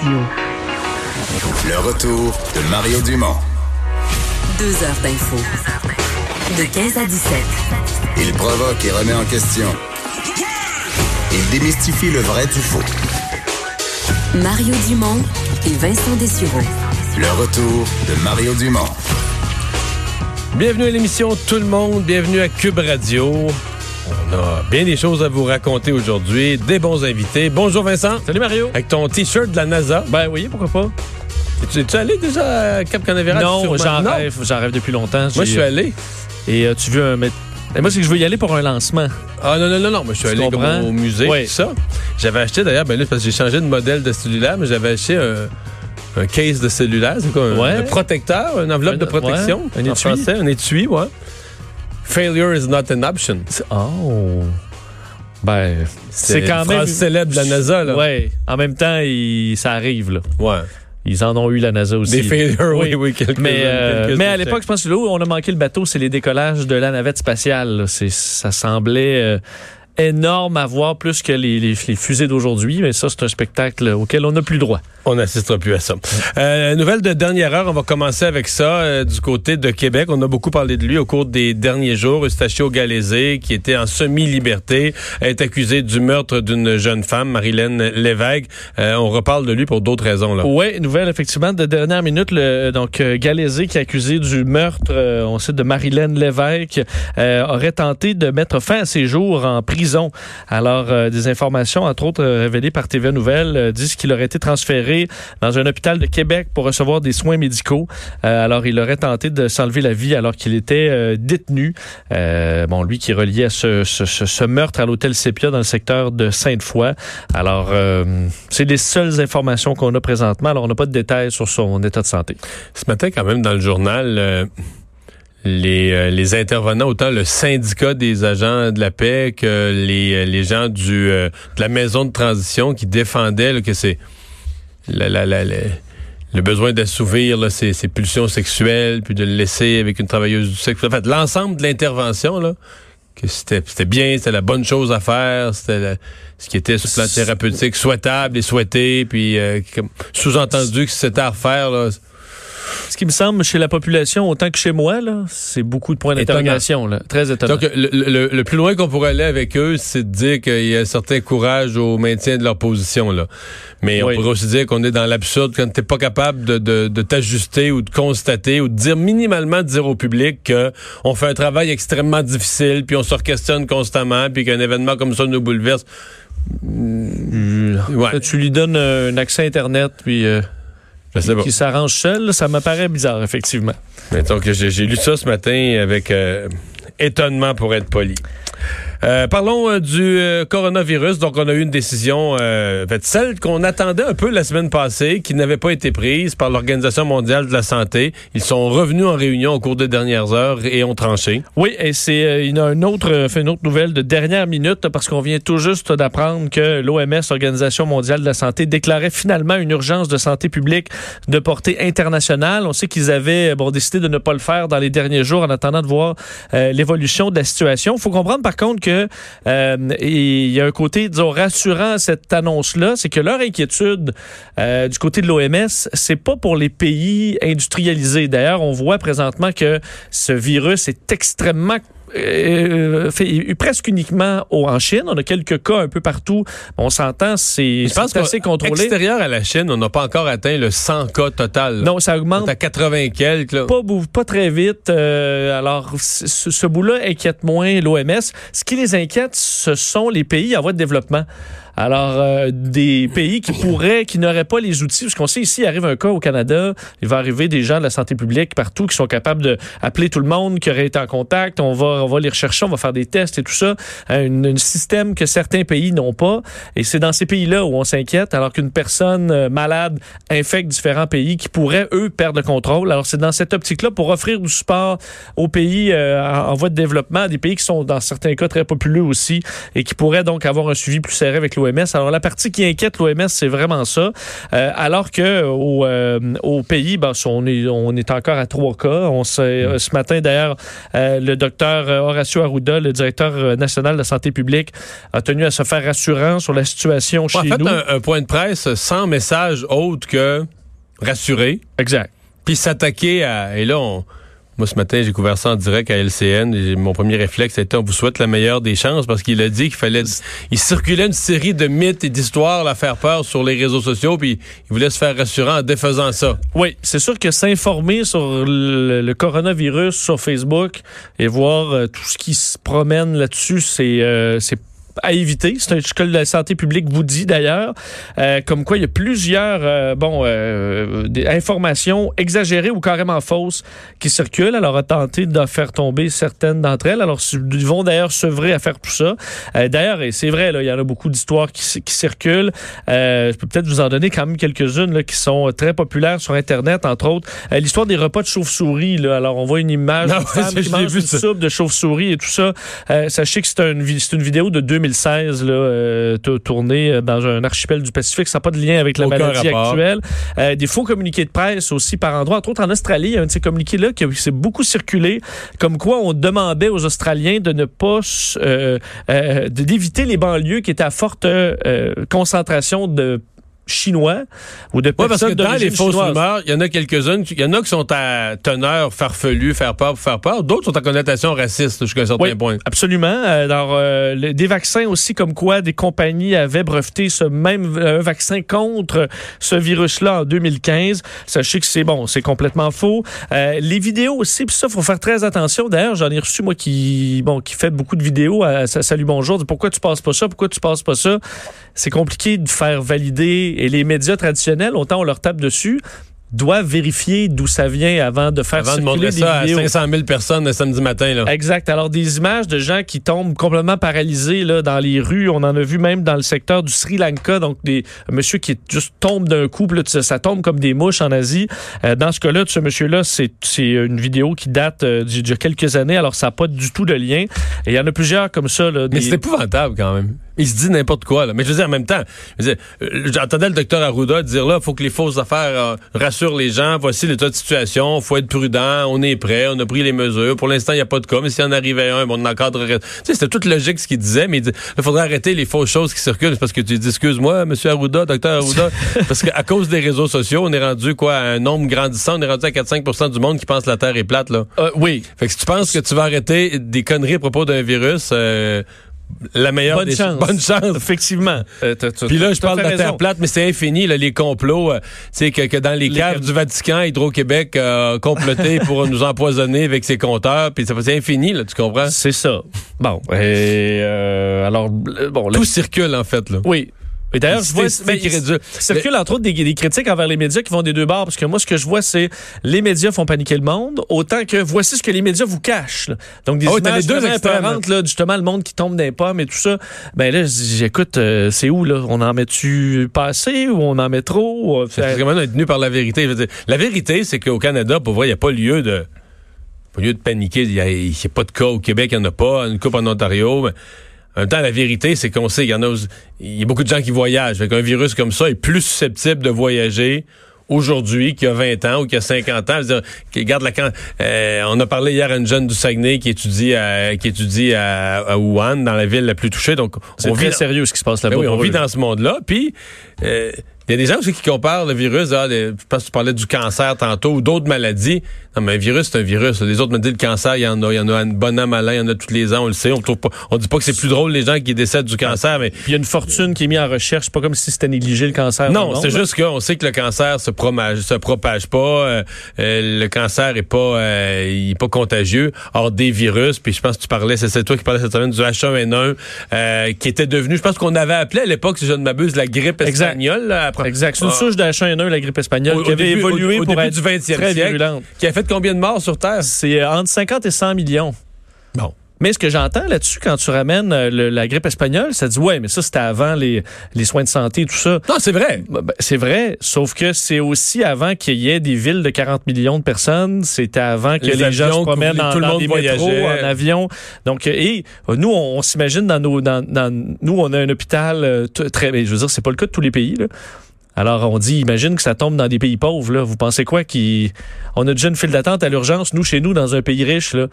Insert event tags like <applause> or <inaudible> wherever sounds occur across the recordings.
Radio. Le retour de Mario Dumont. Deux heures d'info. De 15 à 17. Il provoque et remet en question. Il démystifie le vrai du faux. Mario Dumont et Vincent Dessureau. Le retour de Mario Dumont. Bienvenue à l'émission Tout le monde, bienvenue à Cube Radio. On a bien des choses à vous raconter aujourd'hui, des bons invités. Bonjour Vincent. Salut Mario. Avec ton t-shirt de la NASA. Ben oui, pourquoi pas. Es-tu allé déjà à Cap Canaveral? non, j'en rêve, j'en rêve depuis longtemps. Moi, je suis allé. Et euh, tu veux un... et moi, c'est que je veux y aller pour un lancement. Ah non, non, non, non. Moi, je suis Tu allé comme au musée, Ouais. tout ça. J'avais acheté d'ailleurs, ben là, parce que j'ai changé de modèle de cellulaire, mais j'avais acheté un, un case de cellulaire. C'est quoi? Un, Ouais. un protecteur, une enveloppe Un- de protection. ouais, un en étui. français, un étui, ouais. Failure is not an option. Oh. Ben, c'est quand une même... phrase célèbre de la NASA, là. Ouais. En même temps, il- ça arrive, là. Ouais. Ils en ont eu, la NASA aussi. Des failures, oui, oui, quelques Mais, euh, quelques mais à échecs. l'époque, je pense que là où on a manqué le bateau, c'est les décollages de la navette spatiale. Ça semblait euh, énorme à voir plus que les, les- les fusées d'aujourd'hui. Mais ça, c'est un spectacle auquel on n'a plus droit. On n'assistera plus à ça. Euh, nouvelle de dernière heure, on va commencer avec ça euh, du côté de Québec. On a beaucoup parlé de lui au cours des derniers jours. Eustachio Galézé, qui était en semi-liberté, est accusé du meurtre d'une jeune femme, Marilyn Lévesque. Euh, on reparle de lui pour d'autres raisons. Là. Oui, nouvelle effectivement de dernière minute. Le, donc euh, Galézé qui est accusé du meurtre, euh, on sait de Marilyn Lévesque, euh, aurait tenté de mettre fin à ses jours en prison. Alors euh, des informations entre autres euh, révélées par TVA Nouvelles euh, disent qu'il aurait été transféré dans un hôpital de Québec pour recevoir des soins médicaux. Alors il aurait tenté de s'enlever la vie alors qu'il était détenu. Bon, lui qui est relié à ce, meurtre à l'hôtel Sépia dans le secteur de Sainte-Foy. Alors c'est les seules informations qu'on a présentement. Alors on n'a pas de détails sur son état de santé. Ce matin, quand même, dans le journal, les, euh, les intervenants, autant le syndicat des agents de la paix que les, euh, les gens du, euh, de la maison de transition qui défendaient là, que c'est la, la, la- le besoin d'assouvir là, ses, ses pulsions sexuelles, puis de le laisser avec une travailleuse du sexe. En fait, l'ensemble de l'intervention, là, que c'était c'était bien, c'était la bonne chose à faire, c'était la- ce qui était sur le plan thérapeutique souhaitable et souhaité, puis euh, comme sous-entendu que c'était à refaire, là, Ce qui me semble chez la population autant que chez moi, là, c'est beaucoup de points d'interrogation. Très étonnant. Donc, le, le- le plus loin qu'on pourrait aller avec eux, c'est de dire qu'il y a un certain courage au maintien de leur position. Là. Mais Oui. on pourrait aussi dire qu'on est dans l'absurde quand t'es pas capable de, de- de t'ajuster ou de constater ou de dire minimalement de dire au public que on fait un travail extrêmement difficile, puis on se questionne constamment, puis qu'un événement comme ça nous bouleverse. Ouais, Là, tu lui donnes un accès Internet puis euh, pas. qui s'arrange seul, ça me paraît bizarre, effectivement. J'ai j'ai lu ça ce matin avec euh, étonnement pour être poli. Euh, parlons euh, du euh, coronavirus. Donc, on a eu une décision, euh, celle qu'on attendait un peu la semaine passée, qui n'avait pas été prise par l'Organisation mondiale de la santé. Ils sont revenus en réunion au cours des dernières heures et ont tranché. Oui, et c'est euh, il un autre, euh, une autre nouvelle de dernière minute parce qu'on vient tout juste d'apprendre que l'OMS, Organisation mondiale de la santé, déclarait finalement une urgence de santé publique de portée internationale. On sait qu'ils avaient euh, bon décidé de ne pas le faire dans les derniers jours en attendant de voir euh, l'évolution de la situation. Il faut comprendre par contre que euh, il y a un côté disons rassurant à cette annonce-là, c'est que leur inquiétude euh, du côté de l'OMS, c'est pas pour les pays industrialisés. D'ailleurs, on voit présentement que ce virus est extrêmement euh, fait presque uniquement au- en Chine. On a quelques cas un peu partout. On s'entend, c'est Je pense c'est assez contrôlé. Extérieur à la Chine, on n'a pas encore atteint le 100 cas total. là. Non, ça augmente à 80 quelques. là. pas, très vite. Euh, alors, ce bout-là inquiète moins l'OMS. Ce qui les inquiète, ce sont les pays en voie de développement. Alors, euh, des pays qui pourraient, qui n'auraient pas les outils, parce qu'on sait ici, arrive un cas au Canada, il va arriver des gens de la santé publique partout qui sont capables d'appeler tout le monde, qui auraient été en contact, on va, on va les rechercher, on va faire des tests et tout ça. Un, un système que certains pays n'ont pas. Et c'est dans ces pays-là où on s'inquiète, alors qu'une personne euh, malade infecte différents pays qui pourraient, eux, perdre le contrôle. Alors, c'est dans cette optique-là pour offrir du support aux pays euh, en, en voie de développement, des pays qui sont dans certains cas très populeux aussi et qui pourraient donc avoir un suivi plus serré avec l'OMS. Alors, la partie qui inquiète l'OMS, c'est vraiment ça. Euh, alors que au, euh, au pays, ben, on, est, on est encore à trois cas. On sait, euh, ce matin, d'ailleurs, euh, le docteur Horacio Arruda, le directeur national de la santé publique, a tenu à se faire rassurant sur la situation chez fait, nous. un, un point de presse sans message autre que rassurer, Exact. puis s'attaquer à... Et là, on- moi, ce matin, j'ai couvert ça en direct à LCN. mon premier réflexe a été on vous souhaite la meilleure des chances parce qu'il a dit qu'il fallait... Il circulait une série de mythes et d'histoires à faire peur sur les réseaux sociaux, puis il voulait se faire rassurant en défaisant ça. Oui, c'est sûr que s'informer sur le, coronavirus sur Facebook et voir euh, tout ce qui se promène là-dessus, c'est euh, à éviter. C'est ce que la santé publique vous dit d'ailleurs, Euh, comme quoi il y a plusieurs euh, bon euh, des informations exagérées ou carrément fausses qui circulent. Alors a tenté de faire tomber certaines d'entre elles. Alors ils vont d'ailleurs sevrer à faire tout ça. D'ailleurs, et c'est vrai, là, il y en a beaucoup d'histoires qui, qui circulent. Je peux peut-être vous en donner quand même quelques-unes qui sont très populaires sur Internet, entre autres. L'histoire des repas de chauve-souris. Alors, on voit une image Non, d'une <laughs> femme qui mange une soupe de chauve-souris et tout ça. Sachez que c'est une, une vidéo de 2016 là, euh, t- tournée euh, dans un archipel du Pacifique. Ça n'a pas de lien avec la Aucun maladie rapport. actuelle. Euh, des faux communiqués de presse aussi par endroits. Entre autres, en Australie, il y a un de ces communiqués-là qui s'est beaucoup circulé, comme quoi on demandait aux Australiens de ne pas euh, d'éviter les banlieues qui étaient à forte concentration de Chinois ou de Oui, parce que personnes dans les fausses chinoise. rumeurs, il y en a quelques-unes. Il y en a qui sont à teneur farfelu, faire peur pour faire peur. D'autres sont à connotation raciste jusqu'à un certain Oui, point. absolument. Euh, Alors, euh, des vaccins aussi, comme quoi des compagnies avaient breveté ce même euh, vaccin contre ce virus-là en 2015. Sachez que c'est bon, c'est complètement faux. Euh, les vidéos aussi, puis ça, faut faire très attention. D'ailleurs, j'en ai reçu moi qui, bon, qui fait beaucoup de vidéos. À, sa- Salut bonjour. Pourquoi tu passes pas ça? Pourquoi tu passes pas ça C'est compliqué de faire valider. Et les médias traditionnels, autant on leur tape dessus doivent vérifier d'où ça vient avant de faire Avant de circuler montrer des ça vidéos. à 500 000 personnes le samedi matin. Là. Exact. Alors, des images de gens qui tombent complètement paralysés là, dans les rues. On en a vu même dans le secteur du Sri Lanka. Donc, des monsieur qui juste tombe d'un coup. là, ça tombe comme des mouches en Asie. Euh, dans ce cas-là, de ce monsieur-là, c'est une vidéo qui date euh, d'il y a quelques années. Alors, ça n'a pas du tout de lien. Et il y en a plusieurs comme ça. Là, Mais c'est épouvantable quand même. Il se dit n'importe quoi. Là. Mais je veux dire, en même temps, euh, j'entendais le docteur Arruda dire là, il faut que les fausses affaires euh, rassurent les gens. Voici l'état de situation. faut être prudent. On est prêt. On a pris les mesures. Pour l'instant, il n'y a pas de cas. Mais s'il y en arrivait un, bon, on encadrerait. Tu sais, c'était toute logique ce qu'il disait. Mais il dit, il faudrait arrêter les fausses choses qui circulent. C'est parce que tu dis, excuse-moi, monsieur Arruda, docteur Arruda. <laughs> parce qu'à cause des réseaux sociaux, on est rendu quoi, à un nombre grandissant. On est rendu à 4-5% du monde qui pense que la Terre est plate. Là. Euh, oui. Fait que si tu penses que tu vas arrêter des conneries à propos d'un virus, euh, la meilleure Bonne des chance. <laughs> bonne chance. Effectivement. Euh, Puis là, je parle de la Terre plate, mais c'est infini, là, les complots. euh, tu sais, que, que dans les, Les caves du Vatican, Hydro-Québec a comploté <laughs> pour nous empoisonner avec ses compteurs. Puis ça c'est infini, là, tu comprends? C'est ça. Bon. Et, euh, alors, euh, bon. là- Tout circule, en fait. Là. oui. Et d'ailleurs, je vois, mais il circule entre autres des, des critiques envers les médias qui vont des deux bords, parce que moi, ce que je vois, c'est les médias font paniquer le monde, autant que voici ce que les médias vous cachent. là. Donc, des t'as images deux là, justement, le monde qui tombe les pommes et tout ça. Ben là, je dis, écoute, euh, c'est où, là? On en met-tu pas assez ou on en met trop? C'est vraiment tenu par la vérité. Je veux dire, la vérité, c'est qu'au Canada, pour vrai, il n'y a pas lieu de pas lieu de paniquer. Il n'y a, a pas de cas au Québec, il n'y en a pas. Une coupe en Ontario. Mais en même temps, la vérité, c'est qu'on sait qu'il y en a. Il y a beaucoup de gens qui voyagent. Fait qu'un virus comme ça est plus susceptible de voyager aujourd'hui qu'il y a 20 ans ou qu'il y a 50 ans. Dire, regarde la euh, on a parlé hier à une jeune du Saguenay qui étudie à, qui étudie à, à Wuhan, dans la ville la plus touchée. Donc, on vit, sérieux ce qui se passe là-bas. ben oui, on vit dans ce monde-là. Puis, euh, Il y a des gens aussi qui comparent le virus, ah, je pense que tu parlais du cancer tantôt ou d'autres maladies. Non, mais un virus, c'est un virus. Les autres me disent le cancer, il y en a, il y en a un bon an, malin, il y en a tous les ans, on le sait. On trouve pas, on dit pas que c'est plus drôle les gens qui décèdent du cancer, mais il y a une fortune qui est mise en recherche. C'est pas comme si c'était négligé le cancer. non, c'est juste qu'on sait que le cancer se propage, se propage pas. euh, euh, le cancer est pas, euh, il est pas contagieux. Or des virus, puis je pense que tu parlais, c'est toi qui parlais cette semaine du H1N1, euh, qui était devenu, je pense qu'on avait appelé à l'époque, si je ne m'abuse, la grippe espagnole. là, après- Exact. C'est une Ah. souche de H1N1, la grippe espagnole, Au- qui au avait début- évolué au- pour début être du 20e très siècle. virulente. Qui a fait combien de morts sur Terre? C'est euh, entre 50 et 100 millions. Bon. Mais ce que j'entends là-dessus, quand tu ramènes euh, le- la grippe espagnole, ça dit ouais, mais ça c'était avant les, les soins de santé et tout ça. Non, c'est vrai. Ben, c'est vrai, sauf que c'est aussi avant qu'il y ait des villes de 40 millions de personnes. C'était avant que Les les, gens se promènent en, tout le monde des métros, en avion. Donc, euh, et nous, on, on s'imagine dans nos, dans, dans- nous, on a un hôpital euh, très, je veux dire, c'est pas le cas de tous les pays. Là. Alors, on dit, imagine que ça tombe dans des pays pauvres. Là. Vous pensez quoi? Qui, on a déjà une file d'attente à l'urgence, nous, chez nous, dans un pays riche. Là.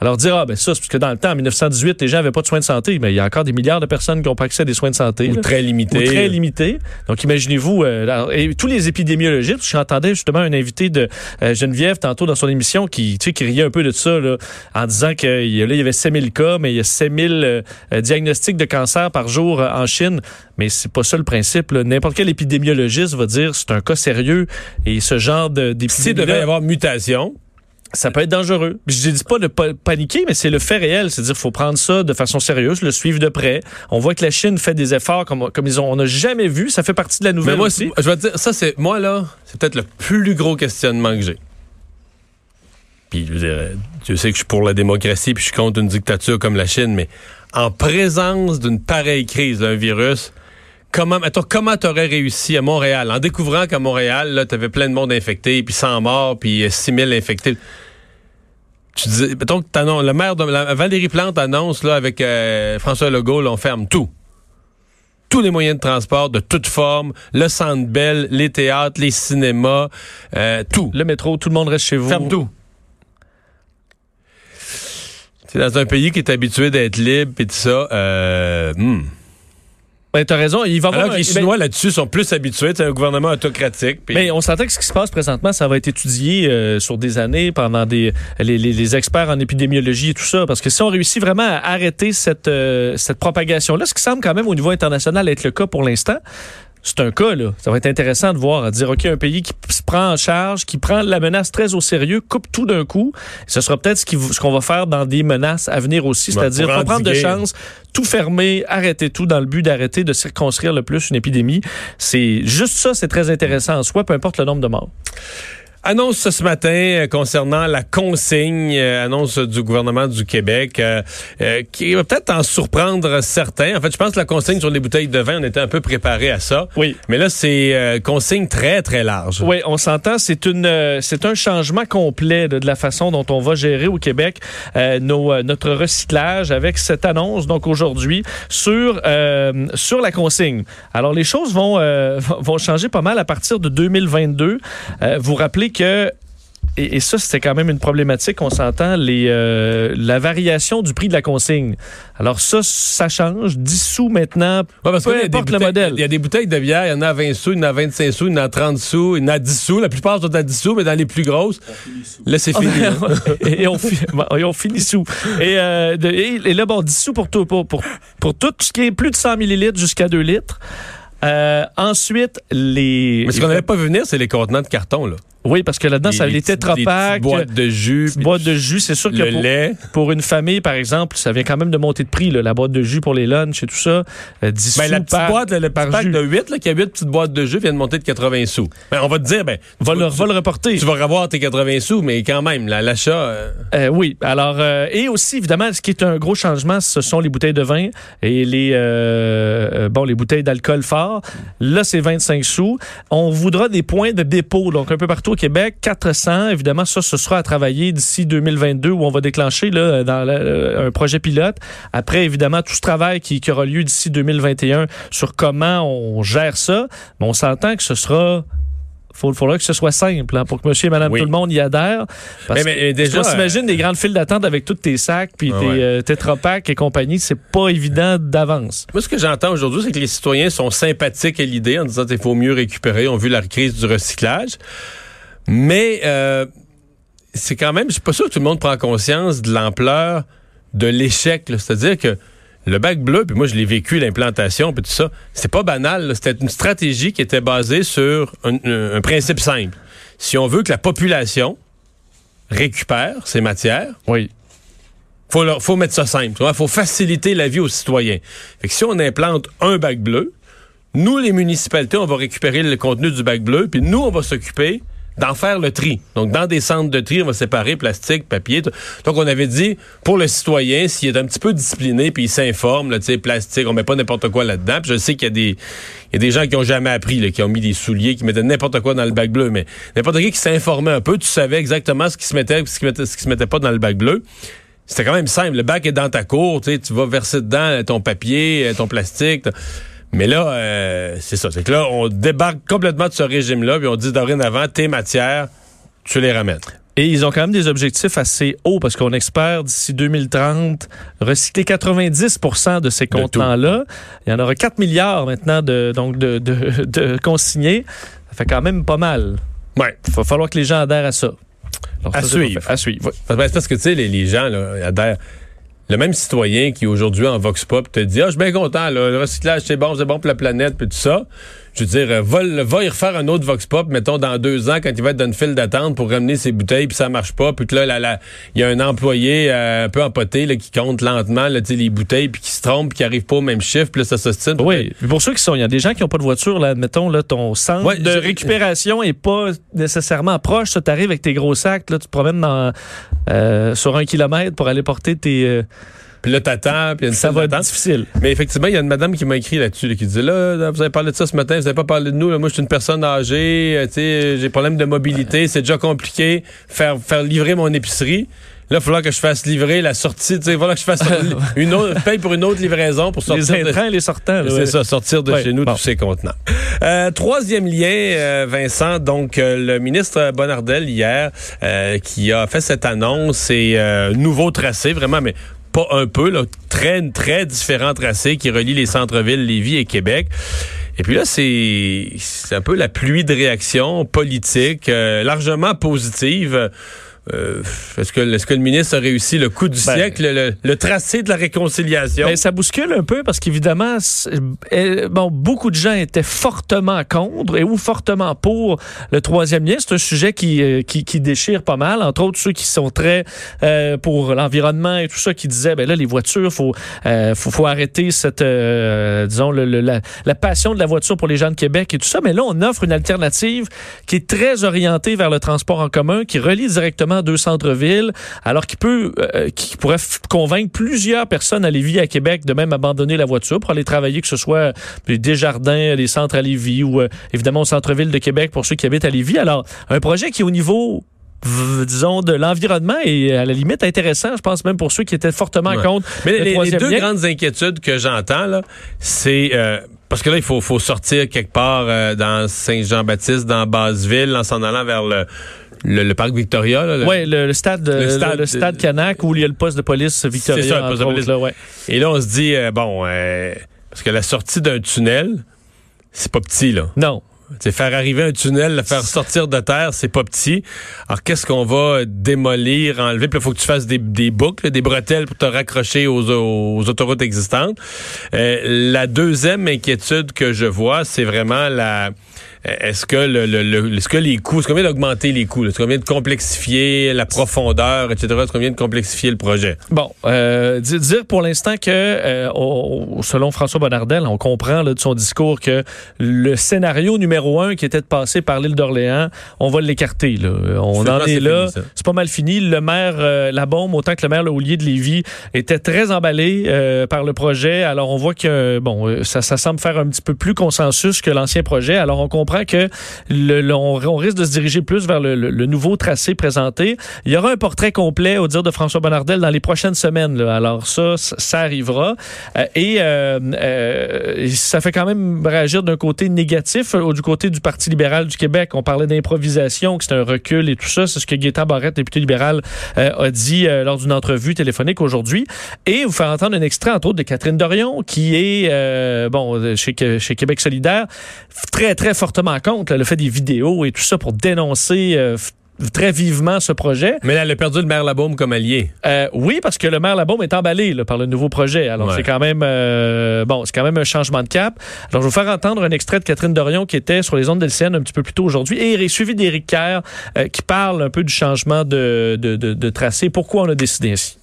Alors dire, ah ben ça, c'est parce que dans le temps, en 1918, les gens n'avaient pas de soins de santé, mais il y a encore des milliards de personnes qui n'ont pas accès à des soins de santé. Ou là. très limité. Ou très limité. Donc, imaginez-vous, euh, et tous les épidémiologistes, j'entendais justement un invité de euh, Geneviève tantôt dans son émission qui, tu sais, qui riait un peu de ça, là, en disant que là, il y avait 7000 cas, mais il y a 7000 euh, diagnostics de cancer par jour en Chine. Mais c'est pas ça le principe. N'importe quel épidémiologiste va dire c'est un cas sérieux et ce genre de- S'il devait y d'épidémie avoir mutation, ça peut être dangereux. Je dis pas de paniquer, mais c'est le fait réel. C'est-à-dire qu'il faut prendre ça de façon sérieuse, le suivre de près. On voit que la Chine fait des efforts comme, comme ils ont, on n'a jamais vu. Ça fait partie de la nouvelle Mais moi, aussi. c'est- je vais te dire, ça, c'est, moi, là, c'est peut-être le plus gros questionnement que j'ai. Puis, je veux dire, euh, tu sais que je suis pour la démocratie, puis je suis contre une dictature comme la Chine, mais en présence d'une pareille crise, d'un virus, comment, attends, comment t'aurais réussi à Montréal, en découvrant qu'à Montréal, là, t'avais plein de monde infecté, puis 100 morts, puis euh, 6000 infectés. Tu mettons que t'annonces- le maire de la- Valérie Plante annonce, là, avec euh, François Legault, là, on ferme tout tous les moyens de transport de toute forme, le centre belle, les théâtres, les cinémas, euh, tout. Le métro, tout le monde reste chez vous. Ferme tout. C'est dans un pays qui est habitué d'être libre et tout ça. Euh, hmm. Ben, t'as raison. Il va avoir Alors que les ben, Chinois là-dessus sont plus habitués, c'est un gouvernement autocratique. Mais on s'entend que ce qui se passe présentement, ça va être étudié euh, sur des années pendant des les, les- les experts en épidémiologie et tout ça. Parce que si on réussit vraiment à arrêter cette, euh, cette propagation-là, ce qui semble quand même au niveau international être le cas pour l'instant, c'est un cas, là. Ça va être intéressant de voir, à dire, OK, un pays qui se prend en charge, qui prend la menace très au sérieux, coupe tout d'un coup. Ce sera peut-être ce qu'on va faire dans des menaces à venir aussi, Ouais, c'est-à-dire pas prendre de chance, tout fermer, arrêter tout dans le but d'arrêter de circonscrire le plus une épidémie. C'est juste ça, c'est très intéressant en soi, peu importe le nombre de morts. Annonce ce matin euh, concernant la consigne, euh, annonce du gouvernement du Québec, euh, euh, qui va peut-être en surprendre certains. En fait, je pense que la consigne sur les bouteilles de vin, on était un peu préparé à ça. Oui. Mais là, c'est euh, consigne très, très large. Oui, on s'entend. C'est une, euh, c'est un changement complet de, de la façon dont on va gérer au Québec euh, nos, euh, notre recyclage avec cette annonce donc aujourd'hui sur euh, sur la consigne. Alors les choses vont euh, <laughs> vont changer pas mal à partir de 2022. Euh, vous rappelez que et, et ça, c'était quand même une problématique, on s'entend, les, euh, la variation du prix de la consigne. Alors ça, ça change. 10 sous maintenant, Ouais, parce peu que là, il y a des importe le bouteilles- modèle. Il y a des bouteilles de bière, il y en a à 20 sous, il y en a à 25 sous, il y en a à 30 sous, il y en a à 10 sous. La plupart sont à 10 sous, mais dans les plus grosses, là, c'est fini. là. <laughs> et, on, fi- bon, et on finit sous. Et, euh, de- et, et là, bon, 10 sous pour tout, pour, pour, pour tout ce qui est plus de 100 millilitres jusqu'à 2 litres. Euh, ensuite, les. Mais ce qu'on n'avait pas vu venir, c'est les contenants de carton. Là. Oui, parce que là-dedans, ça Les- petites boîtes de jus, boîtes de jus. C'est sûr que pour, lait. pour une famille, par exemple, ça vient quand même de monter de prix, là, la boîte de jus pour les lunchs et tout ça. Euh, 10 Ben, sous la petite par, boîte, le, par pack jus. de 8, là, qui a 8 petites boîtes de jus, vient de monter de 80 sous. Ben, on va te dire, ben, Va tu, le, va le reporter. tu vas revoir tes 80 sous, mais quand même, l'achat. euh, Euh, oui, alors euh, et aussi évidemment, ce qui est un gros changement, ce sont les bouteilles de vin et les bon les bouteilles d'alcool fort. Là, c'est 25 sous. On voudra des points de dépôt, donc un peu partout Québec, 400. Évidemment, ça, ce sera à travailler d'ici 2022 où on va déclencher là dans euh, un projet pilote. Après, évidemment, tout ce travail qui, qui aura lieu d'ici 2021 sur comment on gère ça, mais on s'entend que ce sera Il faudra que ce soit simple hein, pour que monsieur et madame Oui. tout le monde y adhère. Parce Mais- mais, déjà, on s'imagine des grandes files d'attente avec tous tes sacs, puis Ah tes ouais. euh, et compagnie. C'est pas évident d'avance. Moi, ce que j'entends aujourd'hui, c'est que les citoyens sont sympathiques à l'idée en disant qu'il faut mieux récupérer. On vu la crise du recyclage. Mais euh, c'est quand même, je suis pas sûr que tout le monde prend conscience de l'ampleur de l'échec. C'est-à-dire que le bac bleu, puis moi je l'ai vécu, l'implantation, puis tout ça, c'est pas banal. C'était une stratégie qui était basée sur un principe simple. Si on veut que la population récupère ces matières, Oui. faut, leur- faut mettre ça simple. Il faut faciliter la vie aux citoyens. Fait que si on implante un bac bleu, nous, les municipalités, on va récupérer le contenu du bac bleu, puis nous, on va s'occuper d'en faire le tri. Donc, dans des centres de tri, on va séparer plastique, papier. Donc, on avait dit, pour le citoyen, s'il est un petit peu discipliné, puis il s'informe, tu sais, plastique, on met pas n'importe quoi là-dedans. Puis je sais qu'il y a des, il y a des gens qui ont jamais appris, là, qui ont mis des souliers, qui mettaient n'importe quoi dans le bac bleu, mais n'importe qui qui s'informait un peu, tu savais exactement ce qui se mettait, ce qui mettait, ce qui se mettait pas dans le bac bleu. C'était quand même simple. Le bac est dans ta cour, tu vas verser dedans ton papier, euh, ton plastique. Mais là, euh, c'est ça. C'est que là, on débarque complètement de ce régime-là, puis on dit dorénavant, tes matières, tu les ramènes. Et ils ont quand même des objectifs assez hauts parce qu'on espère d'ici 2030 recycler 90% de ces contenants-là. Il y en aura 4 milliards maintenant de, donc de, de, de consignés. Ça fait quand même pas mal. Ouais. Il va falloir que les gens adhèrent à ça. Alors, À ça, suivre. À suivre. oui. Parce parce que, tu sais, les, les gens, là, adhèrent. Le même citoyen qui aujourd'hui en Vox Pop te dit Ah, je suis bien content, là, le recyclage, c'est bon, c'est bon pour la planète, puis tout ça. Je veux dire, euh, va, y refaire un autre Vox Pop, mettons, dans deux ans, quand il va être dans une file d'attente pour ramener ses bouteilles, puis ça marche pas, puis que là, là, là, il y a un employé euh, un peu empoté là, qui compte lentement là, les bouteilles, puis qui se trompe, puis qui arrive pas au même chiffre, puis là, ça s'ostine. Oui, puis pour ceux qui sont, il y a des gens qui n'ont pas de voiture, là, admettons, là, ton centre Ouais, de récupération est pas nécessairement proche. Tu arrives avec tes gros sacs, là, tu te promènes dans, euh, sur un kilomètre pour aller porter tes. euh, Puis là, t'attends, puis il y a une ça va être difficile. Mais effectivement, il y a une madame qui m'a écrit là-dessus, là, qui dit là, vous avez parlé de ça ce matin, vous n'avez pas parlé de nous. là. moi, je suis une personne âgée, euh, tu sais, j'ai problème de mobilité, c'est déjà compliqué faire faire livrer mon épicerie. Là, il va falloir que je fasse livrer la sortie, tu sais, il va falloir que je fasse <laughs> une autre, paye pour une autre livraison pour sortir Les de- intrants et les sortants. c'est ouais. ça, sortir de Ouais, chez nous bon. tous ces contenants. Euh, troisième lien, euh, Vincent, donc euh, le ministre Bonardel hier euh, qui a fait cette annonce et euh, nouveau tracé, vraiment, mais pas un peu, là, très, très différent tracé qui relie les centres-villes Lévis et Québec. Et puis là, c'est un peu la pluie de réactions politiques, euh, largement positives. Euh, est-ce que, est-ce que le ministre a réussi le coup du Ben, siècle, le, le tracé de la réconciliation? Ben, ça bouscule un peu parce qu'évidemment, bon, beaucoup de gens étaient fortement contre et ou fortement pour le troisième lien. C'est un sujet qui, euh, qui, qui déchire pas mal, entre autres ceux qui sont très euh, pour l'environnement et tout ça, qui disaient, ben là, les voitures, faut, euh, faut, faut arrêter cette, euh, disons, le- le- la, la passion de la voiture pour les gens de Québec et tout ça. Mais là, on offre une alternative qui est très orientée vers le transport en commun, qui relie directement deux centres-villes, alors qui peut, euh, qui pourrait convaincre plusieurs personnes à Lévis, à Québec, de même abandonner la voiture pour aller travailler, que ce soit des Desjardins, des centres à Lévis ou euh, évidemment au centre-ville de Québec pour ceux qui habitent à Lévis. Alors, un projet qui est au niveau disons de l'environnement et à la limite intéressant je pense même pour ceux qui étaient fortement Ouais. contre Mais le les- les, deux lien. grandes inquiétudes que j'entends, c'est... euh, parce que là, il faut, faut sortir quelque part euh, dans Saint-Jean-Baptiste, dans Basseville, en s'en allant vers le, le, le parc Victoria. Là, le- Ouais, le, le stade, Le stade- le stade Canac où il y a le poste de police Victoria. C'est ça, le poste de police. là, ouais. Et là, on se dit, euh, bon, euh, parce que la sortie d'un tunnel, c'est pas petit, là. Non. C'est faire arriver un tunnel, le faire sortir de terre, c'est pas petit. Alors, qu'est-ce qu'on va démolir, enlever? Puis il faut que tu fasses des, des boucles, des bretelles pour te raccrocher aux, aux autoroutes existantes. Euh, la deuxième inquiétude que je vois, c'est vraiment la... Est-ce que, le, le- le- est-ce que les coûts, est-ce qu'on vient d'augmenter les coûts? Est-ce qu'on vient de complexifier la profondeur, etc.? Est-ce qu'on vient de complexifier le projet? Bon, euh, di- dire pour l'instant que, euh, on- selon François Bonnardel, on comprend là, de son discours que le scénario numéro un qui était de passer par l'île d'Orléans, on va l'écarter. là. On en est là. C'est pas mal fini. Le maire euh, Labaume, autant que le maire Laulier de Lévis, était très emballé euh, par le projet. Alors on voit que bon, euh, ça, ça semble faire un petit peu plus consensus que l'ancien projet. Alors on comprend comprend que le, on, risque de se diriger plus vers le, nouveau tracé présenté. Il y aura un portrait complet, au dire de François Bonnardel, dans les prochaines semaines. Alors ça, ça arrivera. Euh, et euh, euh, ça fait quand même réagir d'un côté négatif. Euh, Du côté du Parti libéral du Québec, on parlait d'improvisation, que c'est un recul et tout ça. C'est ce que Gaétan Barrette, député libéral, a dit lors d'une entrevue téléphonique aujourd'hui. Et vous faire entendre un extrait, entre autres, de Catherine Dorion, qui est, bon, chez, Québec solidaire, très, très fortement contre. là, le fait des vidéos et tout ça pour dénoncer euh, très vivement ce projet. Mais là, elle a perdu le maire Labaume comme allié. Euh, oui, parce que le maire Labaume est emballé là, par le nouveau projet. Alors, Ouais. c'est quand même euh, bon, c'est quand même un changement de cap. Alors, je vais vous faire entendre un extrait de Catherine Dorion qui était sur les ondes d'LCN un petit peu plus tôt aujourd'hui et il est suivi d'Éric Kerr euh, qui parle un peu du changement de, de, de, de tracé. Pourquoi on a décidé ainsi?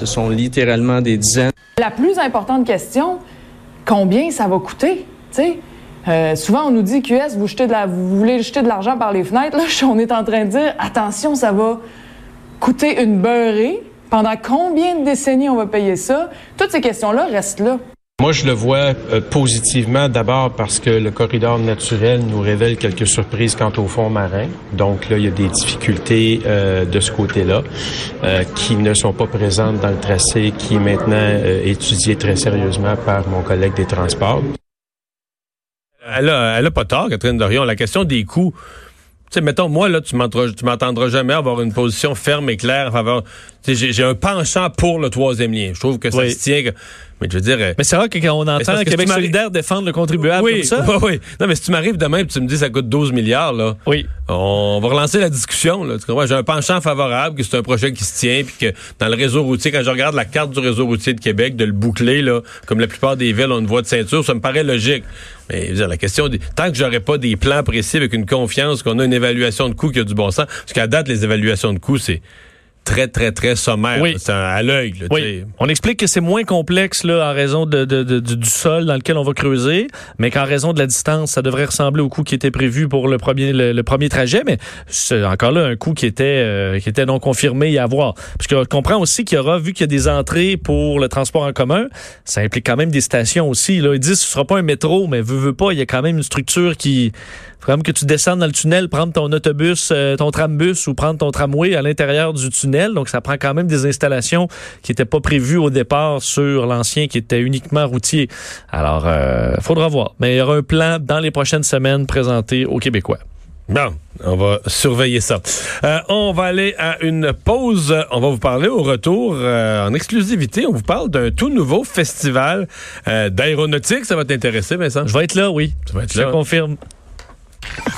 Ce sont littéralement des dizaines La plus importante question, combien ça va coûter? Tu sais, euh, souvent on nous dit QS, vous, jetez de la, vous voulez jeter de l'argent par les fenêtres. Là, <laughs> on est en train de dire, attention, ça va coûter une beurrée. Pendant combien de décennies on va payer ça? Toutes ces questions-là restent là. Moi, je le vois euh, positivement d'abord parce que le corridor naturel nous révèle quelques surprises quant au fond marin. Donc là, il y a des difficultés euh, de ce côté-là qui ne sont pas présentes dans le tracé qui est maintenant étudié très sérieusement par mon collègue des transports. Elle a, elle a pas tort, Catherine Dorion. La question des coûts. Tu sais, mettons, moi, là, tu m'entendras, jamais avoir une position ferme et claire en faveur. J'ai, un penchant pour le troisième lien. Je trouve que ça Oui. se tient. Mais je veux dire. euh, Mais c'est rare que quand on entend que Québec solidaire défendre le contribuable oui, comme ça. oui, oui. Non, mais si tu m'arrives demain et tu me dis que ça coûte 12 milliards, là, Oui. on va relancer la discussion. Là? J'ai un penchant favorable, que c'est un projet qui se tient, puis que dans le réseau routier, quand je regarde la carte du réseau routier de Québec, de le boucler, là, comme la plupart des villes ont une voie de ceinture, ça me paraît logique. Mais dire, la question, tant que j'aurais pas des plans précis avec une confiance, qu'on a une évaluation de coût qui a du bon sens, parce qu'à date, les évaluations de coûts, c'est très, très, très sommaire. Oui. C'est un- à l'œil. Oui. On explique que c'est moins complexe là, en raison de, de- de- du, sol dans lequel on va creuser, mais qu'en raison de la distance, ça devrait ressembler au coût qui était prévu pour le premier, le, le premier trajet. Mais c'est encore là un coût qui était, euh, qui était non confirmé à voir. Parce qu'on comprend aussi qu'il y aura, vu qu'il y a des entrées pour le transport en commun, ça implique quand même des stations aussi. Là. Ils disent que ce sera pas un métro, mais veut, veut pas, il y a quand même une structure qui... Faut quand même que tu descendes dans le tunnel, prendre ton autobus, euh, ton trambus ou prendre ton tramway à l'intérieur du tunnel. Donc, ça prend quand même des installations qui n'étaient pas prévues au départ sur l'ancien qui était uniquement routier. Alors, euh, faudra voir. Mais il y aura un plan dans les prochaines semaines présenté aux Québécois. Bon, on va surveiller ça. Euh, on va aller à une pause. On va vous parler au retour euh, en exclusivité. On vous parle d'un tout nouveau festival euh, d'aéronautique. Ça va t'intéresser, Vincent? Je vais être là, oui. Tu vas être Je là. confirme.